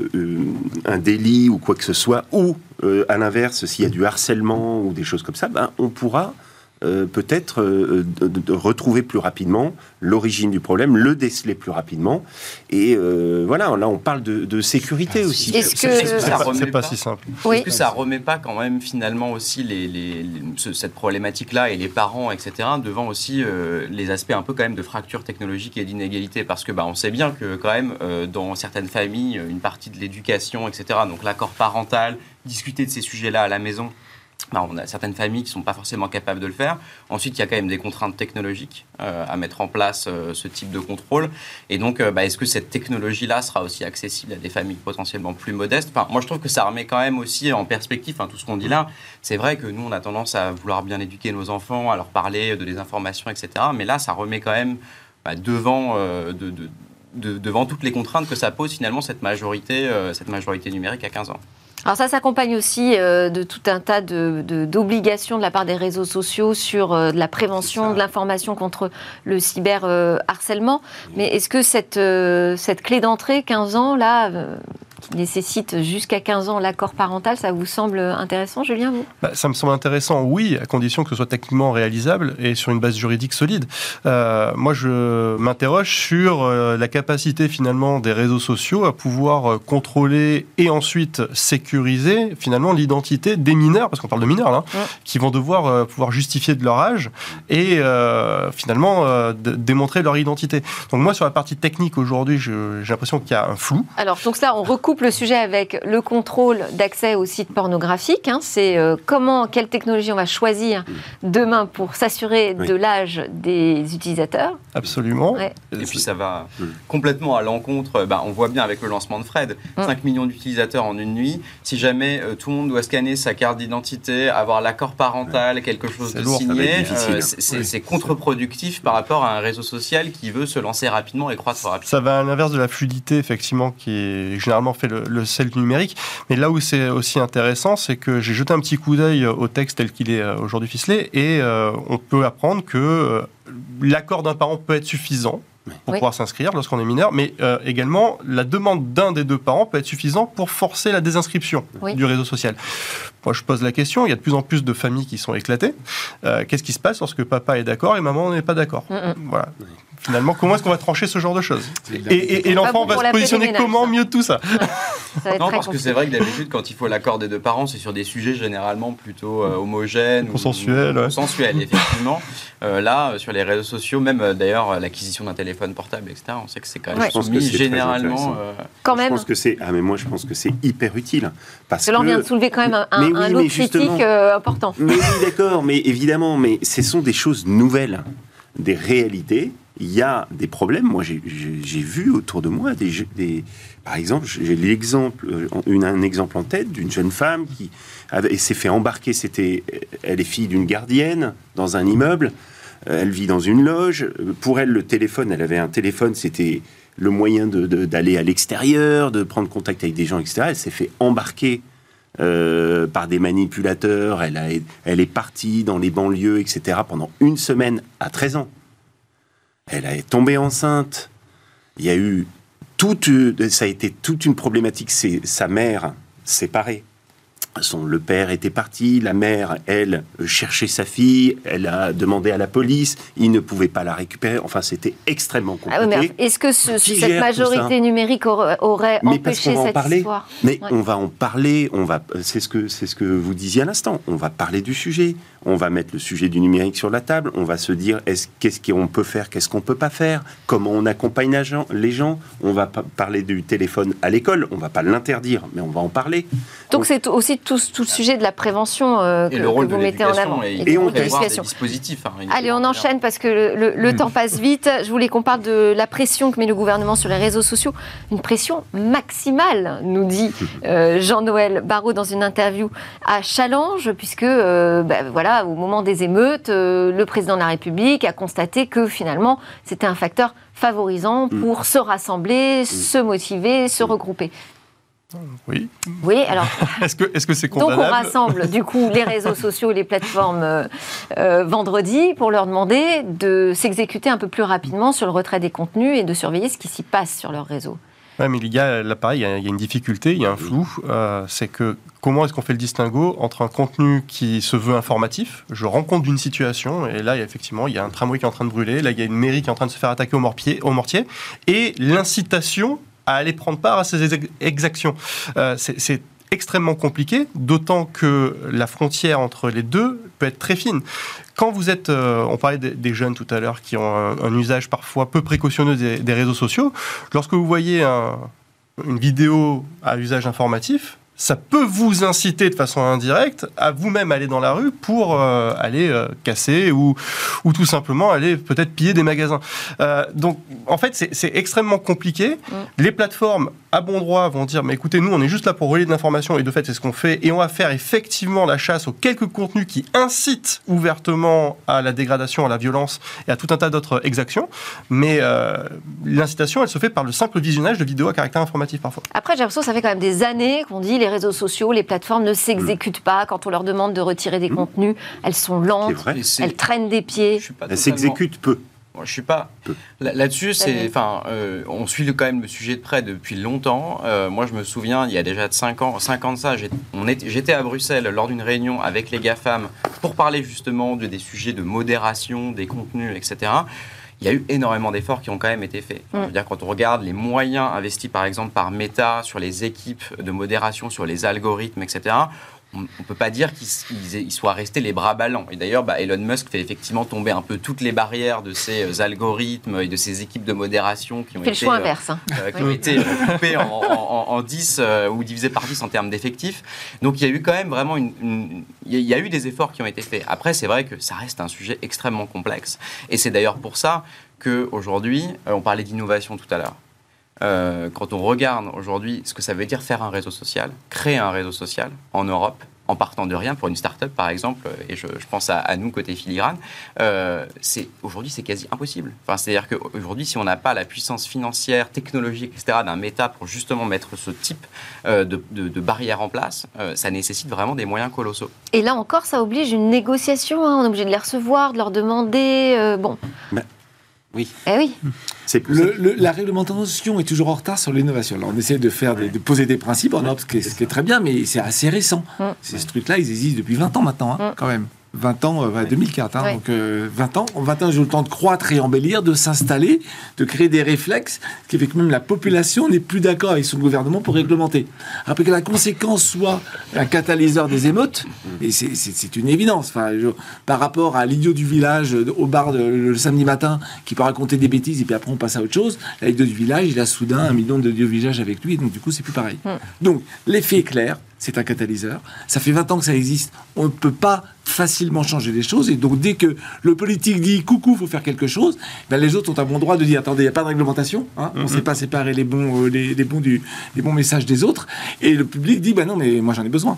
un délit ou quoi que ce soit, ou euh, à l'inverse, s'il y a du harcèlement ou des choses comme ça, ben, on pourra euh, peut-être euh, de- retrouver plus rapidement l'origine du problème, le déceler plus rapidement. Et euh, voilà, là, on parle de, de sécurité aussi. Est-ce que- ça pas, remet pas pas. si simple. Oui. Est-ce que ça remet pas quand même finalement aussi les, les- les- ce- cette problématique-là et les parents, etc., devant aussi euh, les aspects un peu quand même de fracture technologique et d'inégalité? Parce que bah, on sait bien que quand même euh, dans certaines familles, une partie de l'éducation, etc., donc l'accord parental, discuter de ces sujets-là à la maison, on a certaines familles qui ne sont pas forcément capables de le faire. Ensuite, il y a quand même des contraintes technologiques euh, à mettre en place euh, ce type de contrôle. Et donc, euh, bah, est-ce que cette technologie-là sera aussi accessible à des familles potentiellement plus modestes? Enfin, Moi, je trouve que ça remet quand même aussi en perspective tout ce qu'on dit là. C'est vrai que nous, on a tendance à vouloir bien éduquer nos enfants, à leur parler de désinformation, etc. Mais là, ça remet quand même bah, devant, de, de- de- devant toutes les contraintes que ça pose finalement cette majorité, cette majorité numérique à 15 ans. Alors ça s'accompagne aussi euh, de tout un tas de- de- d'obligations de, la part des réseaux sociaux sur euh, de la prévention, de l'information contre le cyberharcèlement. Mais est-ce que cette, euh, cette clé d'entrée, 15 ans, là, qui nécessite jusqu'à 15 ans l'accord parental, ça vous semble intéressant, Julien vous? Bah, Ça me semble intéressant, oui, à condition que ce soit techniquement réalisable et sur une base juridique solide. Euh, moi, je m'interroge sur euh, la capacité finalement des réseaux sociaux à pouvoir euh, contrôler et ensuite sécuriser finalement l'identité des mineurs, parce qu'on parle de mineurs là, qui vont devoir pouvoir justifier de leur âge et finalement démontrer leur identité. Donc moi, sur la partie technique aujourd'hui, j'ai l'impression qu'il y a un flou. Alors, donc ça, on recoupe le sujet avec le contrôle d'accès aux sites pornographiques. Hein. C'est comment, quelle technologie on va choisir demain pour s'assurer de l'âge des utilisateurs. Absolument. Et puis ça va complètement à l'encontre, bah, on voit bien avec le lancement de Fred, 5 mm. millions d'utilisateurs en une nuit. Si jamais euh, tout le monde doit scanner sa carte d'identité, avoir l'accord parental, quelque chose de signé, euh, c'est contre-productif par rapport à un réseau social qui veut se lancer rapidement et croître rapidement. Ça va à l'inverse de la fluidité, effectivement, qui est généralement fait le, le sel numérique. Mais là où c'est aussi intéressant, c'est que j'ai jeté un petit coup d'œil au texte tel qu'il est euh, aujourd'hui ficelé et on peut apprendre que l'accord d'un parent peut être suffisant pour pouvoir s'inscrire lorsqu'on est mineur, mais euh, également la demande d'un des deux parents peut être suffisante pour forcer la désinscription du réseau social. Moi, je pose la question, il y a de plus en plus de familles qui sont éclatées. Euh, qu'est-ce qui se passe lorsque papa est d'accord et maman n'est pas d'accord? Voilà finalement, comment est-ce qu'on va trancher ce genre de choses Et, l'enfant va se positionner comment mieux tout ça, Non, parce que c'est vrai que d'habitude, quand il faut l'accord des deux parents, c'est sur des sujets généralement plutôt euh, homogènes. Consensuels. Consensuels, effectivement. Euh, là, sur les réseaux sociaux, même euh, d'ailleurs l'acquisition d'un téléphone portable, etc., on sait que c'est quand même ouais. généralement. Quand même. Je pense que c'est. Ah, mais moi, je pense que c'est hyper utile. Parce que là, on vient de soulever quand même un, un, lot critique important. Mais oui, d'accord, mais évidemment, mais ce sont des choses nouvelles, des réalités il y a des problèmes. Moi, j'ai vu autour de moi des, par exemple, j'ai l'exemple, euh, un exemple en tête d'une jeune femme qui s'est fait embarquer. C'était, elle est fille d'une gardienne dans un immeuble. Euh, elle vit dans une loge. Pour elle, le téléphone, elle avait un téléphone, c'était le moyen d'aller à l'extérieur, de prendre contact avec des gens, etc. Elle s'est fait embarquer euh, par des manipulateurs. Elle, a, elle est partie dans les banlieues, etc. pendant une semaine à 13 ans. Elle est tombée enceinte. Il y a eu toute, ça a été toute une problématique. Sa mère séparée son, le père était parti, la mère, elle, cherchait sa fille, elle a demandé à la police, il ne pouvait pas la récupérer. Enfin, c'était extrêmement ah compliqué. Est-ce que cette majorité numérique aurait, empêché cette parler. histoire Mais on va en parler. On va, c'est ce que c'est ce que vous disiez à l'instant. On va parler du sujet. On va mettre le sujet du numérique sur la table. On va se dire est-ce qu'est-ce qu'on peut faire, qu'est-ce qu'on peut pas faire, comment on accompagne les gens. On va parler du téléphone à l'école. On va pas l'interdire, mais on va en parler. Donc c'est aussi tout, tout, le sujet de la prévention euh, que, vous mettez en avant. Et, et, on des dispositifs. Hein, Allez, on enchaîne parce que le, temps passe vite. Je voulais qu'on parle de la pression que met le gouvernement sur les réseaux sociaux. Une pression maximale, nous dit euh, Jean-Noël Barraud dans une interview à Challenge, puisque euh, ben, voilà, au moment des émeutes, le président de la République a constaté que finalement, c'était un facteur favorisant mm. pour se rassembler, se motiver, se regrouper. Oui. Oui, alors. est-ce que est-ce que c'est condamnable Donc on rassemble du coup les réseaux sociaux, les plateformes euh, euh, vendredi pour leur demander de s'exécuter un peu plus rapidement sur le retrait des contenus et de surveiller ce qui s'y passe sur leur réseau. Oui, mais il y a là pareil, il y a une difficulté, il y a un flou. Euh, c'est que comment est-ce qu'on fait le distinguo entre un contenu qui se veut informatif, je rencontre d'une situation, et là, effectivement, il y a un tramway qui est en train de brûler, là, il y a une mairie qui est en train de se faire attaquer au mortier, au mortier et l'incitation à aller prendre part à ces exactions. Euh, c'est extrêmement compliqué, d'autant que la frontière entre les deux peut être très fine. Quand vous êtes, euh, on parlait des, jeunes tout à l'heure qui ont un, usage parfois peu précautionneux des, réseaux sociaux, lorsque vous voyez une vidéo à usage informatif, ça peut vous inciter de façon indirecte à vous-même aller dans la rue pour euh, aller euh, casser ou, ou tout simplement aller peut-être piller des magasins. Euh, donc en fait c'est extrêmement compliqué. Mm. Les plateformes à bon droit vont dire mais écoutez nous on est juste là pour relayer de l'information et de fait c'est ce qu'on fait et on va faire effectivement la chasse aux quelques contenus qui incitent ouvertement à la dégradation, à la violence et à tout un tas d'autres exactions. Mais l'incitation elle se fait par le simple visionnage de vidéos à caractère informatif parfois. Après j'ai l'impression que ça fait quand même des années qu'on dit les les réseaux sociaux, les plateformes ne s'exécutent pas quand on leur demande de retirer des mmh. contenus. Elles sont lentes, elles traînent des pieds. Elles s'exécutent peu. Je suis pas là-dessus. C'est, enfin, euh, on suit quand même le sujet de près depuis longtemps. Euh, moi, je me souviens, il y a déjà 5 ans, 5 ans de ça, j'étais à Bruxelles lors d'une réunion avec les GAFAM pour parler justement de, des sujets de modération des contenus, etc il y a eu énormément d'efforts qui ont quand même été faits. Je veux dire, quand on regarde les moyens investis par exemple par Meta sur les équipes de modération, sur les algorithmes, etc., on ne peut pas dire qu'ils soient restés les bras ballants. Et d'ailleurs, bah, Elon Musk fait effectivement tomber un peu toutes les barrières de ces euh, algorithmes et de ces équipes de modération qui ont été, le inverse, hein. euh, qui ont été coupées en, en, 10 euh, ou divisées par 10 en termes d'effectifs. Donc il y a eu quand même vraiment une, il y a eu des efforts qui ont été faits. Après, c'est vrai que ça reste un sujet extrêmement complexe. Et c'est d'ailleurs pour ça qu'aujourd'hui, on parlait d'innovation tout à l'heure. Euh, quand on regarde aujourd'hui ce que ça veut dire faire un réseau social, créer un réseau social en Europe, en partant de rien pour une start-up par exemple, et je, pense à, nous côté filigrane, euh, c'est aujourd'hui c'est quasi impossible. Enfin, c'est-à-dire qu'aujourd'hui si on n'a pas la puissance financière, technologique, etc. d'un méta pour justement mettre ce type euh, de, de, barrière en place, ça nécessite vraiment des moyens colossaux. Et là encore, ça oblige une négociation. Hein. On est obligé de les recevoir, de leur demander. bon. Oui. Eh oui. la réglementation est toujours en retard sur l'innovation. On essaie de faire, de poser des principes en Europe, ce qui est, très bien, mais c'est assez récent. Mm. Ces trucs-là, ils existent depuis 20 ans maintenant, hein, mm. quand même. 20 ans, 2004, euh, hein, donc 20 euh, ans. En 20 ans, j'ai eu le temps de croître et embellir, de s'installer, de créer des réflexes, qui fait que même la population n'est plus d'accord avec son gouvernement pour réglementer. Après que la conséquence soit un catalyseur des émeutes, et c'est une évidence. Enfin, par rapport à l'idiot du village au bar le samedi matin qui peut raconter des bêtises et puis après on passe à autre chose, l'idiot du village, il a soudain un million de dieux villages avec lui, et donc du coup c'est plus pareil. Mm. Donc l'effet est clair, c'est un catalyseur. Ça fait 20 ans que ça existe. On ne peut pas facilement changer les choses. Et donc, dès que le politique dit coucou, il faut faire quelque chose, ben, les autres ont un bon droit de dire attendez, il n'y a pas de réglementation. Hein. on ne sait pas séparer les bons, euh, les, bons du, les bons messages des autres. Et le public dit ben non, mais moi j'en ai besoin.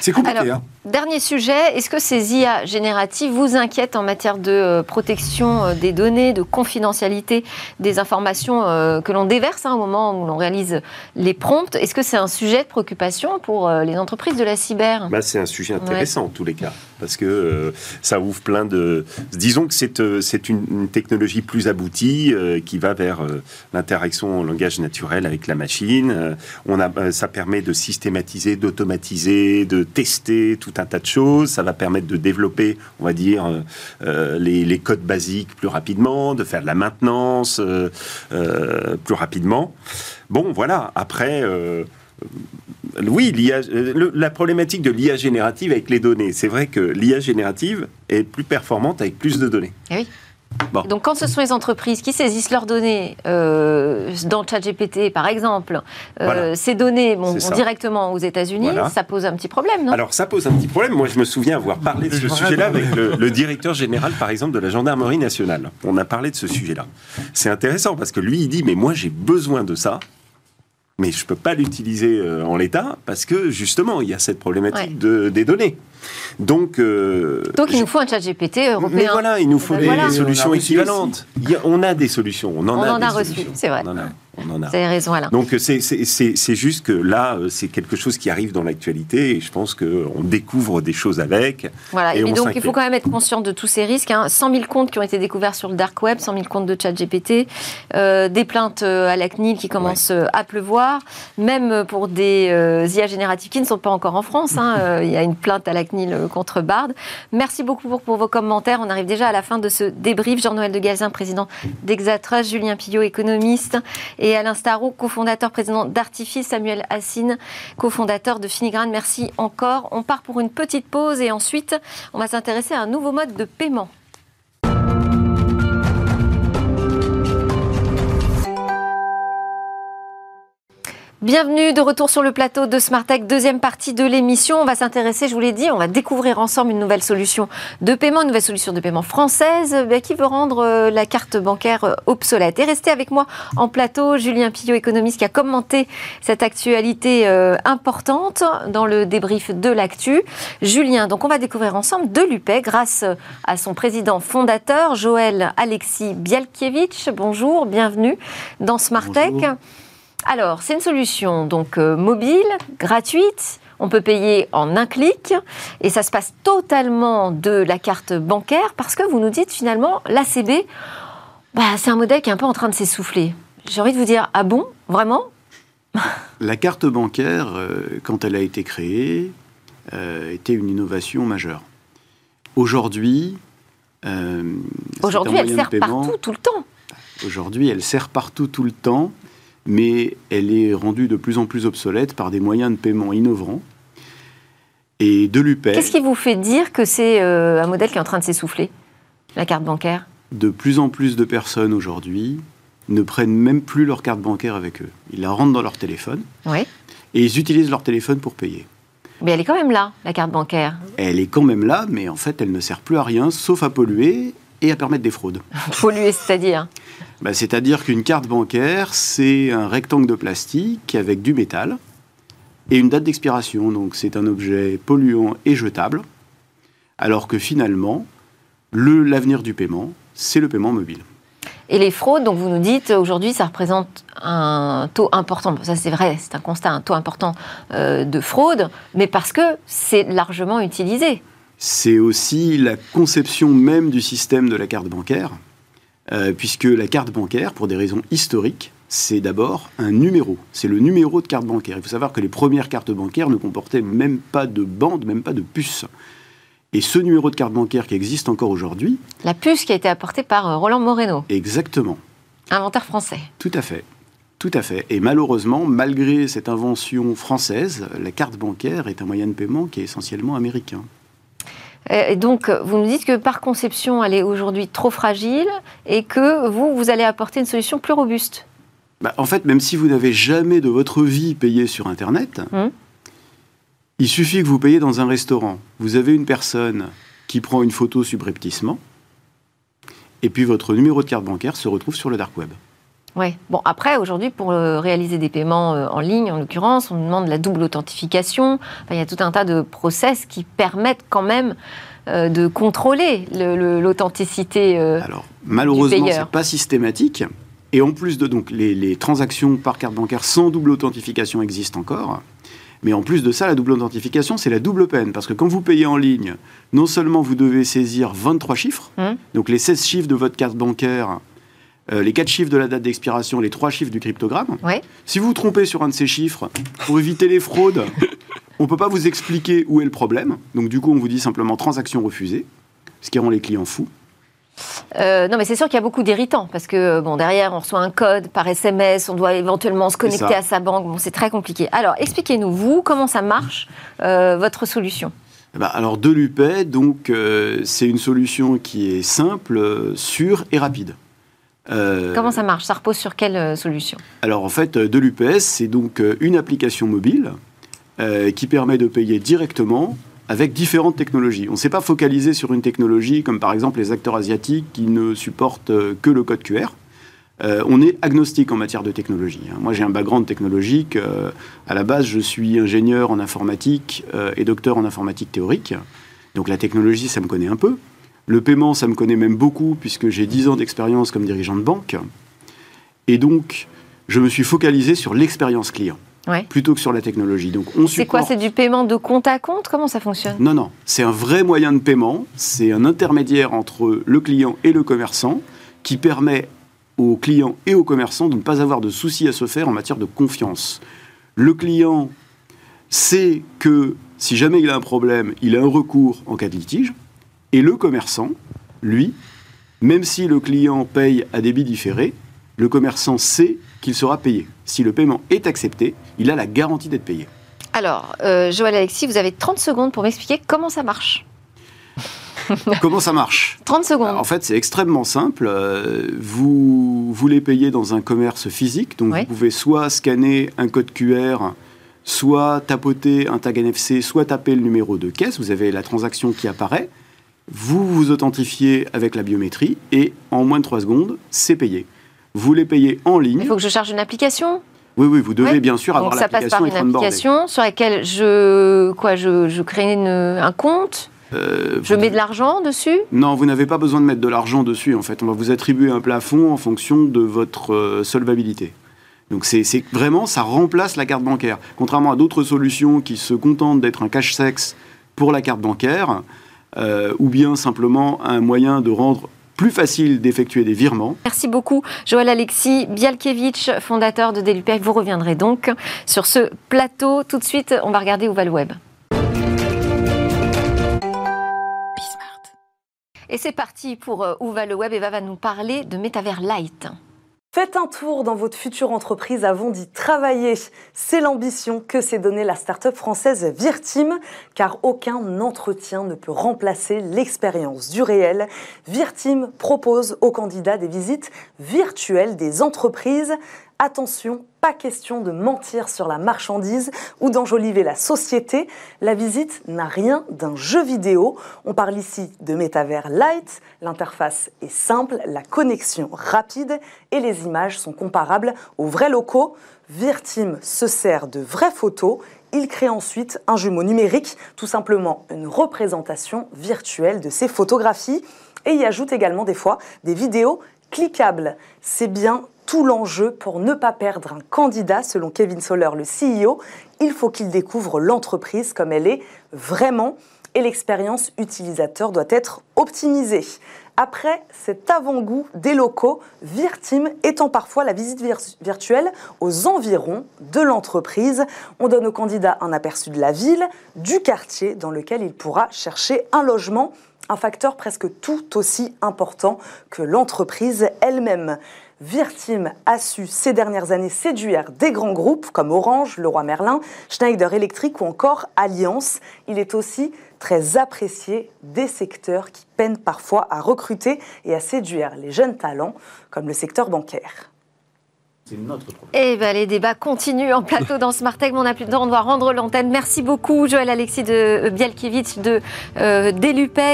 C'est compliqué. hein. Dernier sujet, est-ce que ces IA génératives vous inquiètent en matière de euh, protection euh, des données, de confidentialité des informations euh, que l'on déverse hein, au moment où l'on réalise les prompts? Est-ce que c'est un sujet de préoccupation pour les entreprises de la cyber? Bah, C'est un sujet intéressant en tous les cas, parce que ça ouvre plein de... Disons que c'est une, technologie plus aboutie qui va vers l'interaction en langage naturel avec la machine. on a, ça permet de systématiser, d'automatiser, de tester tout un tas de choses. Ça va permettre de développer, on va dire, euh, euh, les, codes basiques plus rapidement, de faire de la maintenance euh, plus rapidement. Bon, voilà. Après. Oui, la problématique de l'IA générative avec les données. C'est vrai que l'IA générative est plus performante avec plus de données. Eh oui. Donc, quand ce sont les entreprises qui saisissent leurs données euh, dans ChatGPT, par exemple, euh, ces données vont directement aux États-Unis, ça pose un petit problème, non? Alors, ça pose un petit problème. Moi, je me souviens avoir parlé de ce sujet-là avec le, directeur général, par exemple, de la gendarmerie nationale. On a parlé de ce sujet-là. C'est intéressant parce que lui, il dit Mais moi, j'ai besoin de ça mais je ne peux pas l'utiliser euh, en l'état parce que justement, il y a cette problématique de, des données. Donc, euh, Donc il nous faut un chat GPT européen. Mais voilà, il nous faut des, solutions équivalentes. on a des solutions. On en, a, reçu, c'est vrai. On en a. Vous avez raison, Alain. Donc c'est juste que là, euh, c'est quelque chose qui arrive dans l'actualité et je pense qu'on découvre des choses avec. Voilà, et, donc il faut quand même être conscient de tous ces risques. Hein. 100 000 comptes qui ont été découverts sur le dark web, 100 000 comptes de chat GPT, euh, des plaintes euh, à la CNIL qui commencent à pleuvoir, même pour des IA génératives qui ne sont pas encore en France. Hein. il y a une plainte à la CNIL contre Bard. Merci beaucoup pour, pour, vos commentaires. On arrive déjà à la fin de ce débrief. Jean-Noël de Gazin, président d'Exatrust, Julien Pillot, économiste. Et Alain Starou, cofondateur, président d'Artifice, Samuel Assine, cofondateur de Finigrane. Merci encore. On part pour une petite pause et ensuite, on va s'intéresser à un nouveau mode de paiement. Bienvenue de retour sur le plateau de Smartech, deuxième partie de l'émission. On va s'intéresser, je vous l'ai dit, on va découvrir ensemble une nouvelle solution de paiement, une nouvelle solution de paiement française euh, qui veut rendre euh, la carte bancaire euh, obsolète. Et restez avec moi en plateau, Julien Pillot, économiste, qui a commenté cette actualité importante dans le débrief de l'actu. Julien, donc on va découvrir ensemble de l'UPE grâce à son président fondateur, Joël Alexis Bialkiewicz. Bonjour, bienvenue dans Smartech. Alors, c'est une solution donc euh, mobile, gratuite. On peut payer en un clic et ça se passe totalement de la carte bancaire parce que vous nous dites finalement l'ACB bah, c'est un modèle qui est un peu en train de s'essouffler. J'ai envie de vous dire, ah bon Vraiment La carte bancaire, euh, quand elle a été créée, euh, était une innovation majeure. Aujourd'hui, euh, aujourd'hui, elle sert partout, tout le temps. Aujourd'hui, elle sert partout, tout le temps, mais elle est rendue de plus en plus obsolète par des moyens de paiement innovants. Et de l'UPER. Qu'est-ce qui vous fait dire que c'est un modèle qui est en train de s'essouffler, la carte bancaire? De plus en plus de personnes aujourd'hui ne prennent même plus leur carte bancaire avec eux. Ils la rentrent dans leur téléphone oui. et ils utilisent leur téléphone pour payer. Mais elle est quand même là, la carte bancaire. Elle est quand même là, mais en fait, elle ne sert plus à rien, sauf à polluer et à permettre des fraudes. polluer, c'est-à-dire bah, C'est-à-dire qu'une carte bancaire, c'est un rectangle de plastique avec du métal et une date d'expiration. Donc c'est un objet polluant et jetable, alors que finalement, l'avenir du paiement, c'est le paiement mobile. Et les fraudes, donc vous nous dites, aujourd'hui, ça représente un taux important, ça c'est vrai, c'est un constat, un taux important euh, de fraude, mais parce que c'est largement utilisé. C'est aussi la conception même du système de la carte bancaire, euh, puisque la carte bancaire, pour des raisons historiques, c'est d'abord un numéro. C'est le numéro de carte bancaire. Il faut savoir que les premières cartes bancaires ne comportaient même pas de bande, même pas de puce. Et ce numéro de carte bancaire qui existe encore aujourd'hui. La puce qui a été apportée par euh, Roland Moreno. Exactement. Inventaire français. Tout à fait. Tout à fait. Et malheureusement, malgré cette invention française, la carte bancaire est un moyen de paiement qui est essentiellement américain. Et donc, vous nous dites que par conception, elle est aujourd'hui trop fragile et que vous, vous allez apporter une solution plus robuste. Bah, en fait, même si vous n'avez jamais de votre vie payé sur Internet, hum. Il suffit que vous payiez dans un restaurant. Vous avez une personne qui prend une photo subrepticement, et puis votre numéro de carte bancaire se retrouve sur le dark web. Oui. Bon, après, aujourd'hui, pour euh, réaliser des paiements euh, en ligne, en l'occurrence, on demande la double authentification. il y a tout un tas de process qui permettent quand même euh, de contrôler l'authenticité. Alors, malheureusement, ce n'est pas systématique. Et en plus de donc, les, les transactions par carte bancaire sans double authentification existent encore. Mais en plus de ça, la double authentification, c'est la double peine. Parce que quand vous payez en ligne, non seulement vous devez saisir 23 chiffres, mmh. donc les 16 chiffres de votre carte bancaire, euh, les 4 chiffres de la date d'expiration, les 3 chiffres du cryptogramme. Si vous vous trompez sur un de ces chiffres, pour éviter les fraudes, on ne peut pas vous expliquer où est le problème. Donc du coup, on vous dit simplement transaction refusée, ce qui rend les clients fous. Euh, non, mais c'est sûr qu'il y a beaucoup d'irritants parce que bon, derrière, on reçoit un code par SMS, on doit éventuellement se connecter à sa banque. Bon, c'est très compliqué. Alors, expliquez-nous, vous, comment ça marche, euh, votre solution? Eh ben, alors, de l'UPE, donc, euh, c'est une solution qui est simple, sûre et rapide. Comment ça marche? Ça repose sur quelle solution? Alors, en fait, de l'UPS, c'est donc une application mobile qui permet de payer directement avec différentes technologies. On ne s'est pas focalisé sur une technologie comme par exemple les acteurs asiatiques qui ne supportent euh, que le code QR. Euh, on est agnostique en matière de technologie. Hein. Moi, j'ai un background technologique. Euh, à la base, je suis ingénieur en informatique et docteur en informatique théorique. Donc la technologie, ça me connaît un peu. Le paiement, ça me connaît même beaucoup puisque j'ai 10 ans d'expérience comme dirigeant de banque. Et donc, je me suis focalisé sur l'expérience client plutôt que sur la technologie. Donc on C'est quoi C'est du paiement de compte à compte? Comment ça fonctionne? Non, non. C'est un vrai moyen de paiement. C'est un intermédiaire entre le client et le commerçant qui permet aux clients et aux commerçants de ne pas avoir de soucis à se faire en matière de confiance. Le client sait que si jamais il a un problème, il a un recours en cas de litige. Et le commerçant, lui, même si le client paye à débit différé, le commerçant sait qu'il sera payé. Si le paiement est accepté, il a la garantie d'être payé. Alors, euh, Joël Alexis, vous avez 30 secondes pour m'expliquer comment ça marche. Comment ça marche? 30 secondes. En fait, c'est extrêmement simple. Euh, vous voulez payer dans un commerce physique, donc vous pouvez soit scanner un code QR, soit tapoter un tag NFC, soit taper le numéro de caisse. Vous avez la transaction qui apparaît. Vous vous authentifiez avec la biométrie et en moins de 3 secondes, c'est payé vous les payez en ligne. Il faut que je charge une application? Oui, oui, vous devez bien sûr avoir l'application. Ça passe par une application sur laquelle je, quoi, je, crée un compte? Euh, je mets de l'argent dessus? Non, vous n'avez pas besoin de mettre de l'argent dessus. En fait, on va vous attribuer un plafond en fonction de votre euh, solvabilité. Donc c'est vraiment, ça remplace la carte bancaire. Contrairement à d'autres solutions qui se contentent d'être un cash-sexe pour la carte bancaire, euh, ou bien simplement un moyen de rendre plus facile d'effectuer des virements. Merci beaucoup, Joël Alexis Bialkiewicz, fondateur de Delupec. Vous reviendrez donc sur ce plateau. Tout de suite, on va regarder où va le web. Et c'est parti pour Où va le web Eva va nous parler de Metaverse Light. Faites un tour dans votre future entreprise avant d'y travailler. C'est l'ambition que s'est donnée la start-up française Virtim, car aucun entretien ne peut remplacer l'expérience du réel. Virtim propose aux candidats des visites virtuelles des entreprises Attention, pas question de mentir sur la marchandise ou d'enjoliver la société. La visite n'a rien d'un jeu vidéo. On parle ici de métavers light. L'interface est simple, la connexion rapide et les images sont comparables aux vrais locaux. Virtim se sert de vraies photos. Il crée ensuite un jumeau numérique, tout simplement une représentation virtuelle de ses photographies. Et y ajoute également des fois des vidéos cliquables. C'est bien tout l'enjeu pour ne pas perdre un candidat, selon Kevin Soller, le CEO. Il faut qu'il découvre l'entreprise comme elle est vraiment et l'expérience utilisateur doit être optimisée. Après cet avant-goût des locaux, Virtim étant parfois la visite virtuelle aux environs de l'entreprise. On donne au candidat un aperçu de la ville, du quartier dans lequel il pourra chercher un logement, un facteur presque tout aussi important que l'entreprise elle-même. Virtim a su ces dernières années séduire des grands groupes comme Orange, Leroy Merlin, Schneider Electric ou encore Alliance. Il est aussi très apprécié des secteurs qui peinent parfois à recruter et à séduire les jeunes talents comme le secteur bancaire. C'est notre problème. Et eh ben, les débats continuent en plateau dans Smart Tech, on n'a plus de temps, on doit rendre l'antenne. Merci beaucoup, Joël Alexis de euh, Bielkiewicz de euh,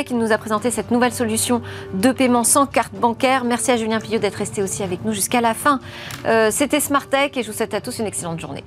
qui nous a présenté cette nouvelle solution de paiement sans carte bancaire. Merci à Julien Pillot d'être resté aussi avec nous jusqu'à la fin. Euh, C'était Smart Tech et je vous souhaite à tous une excellente journée.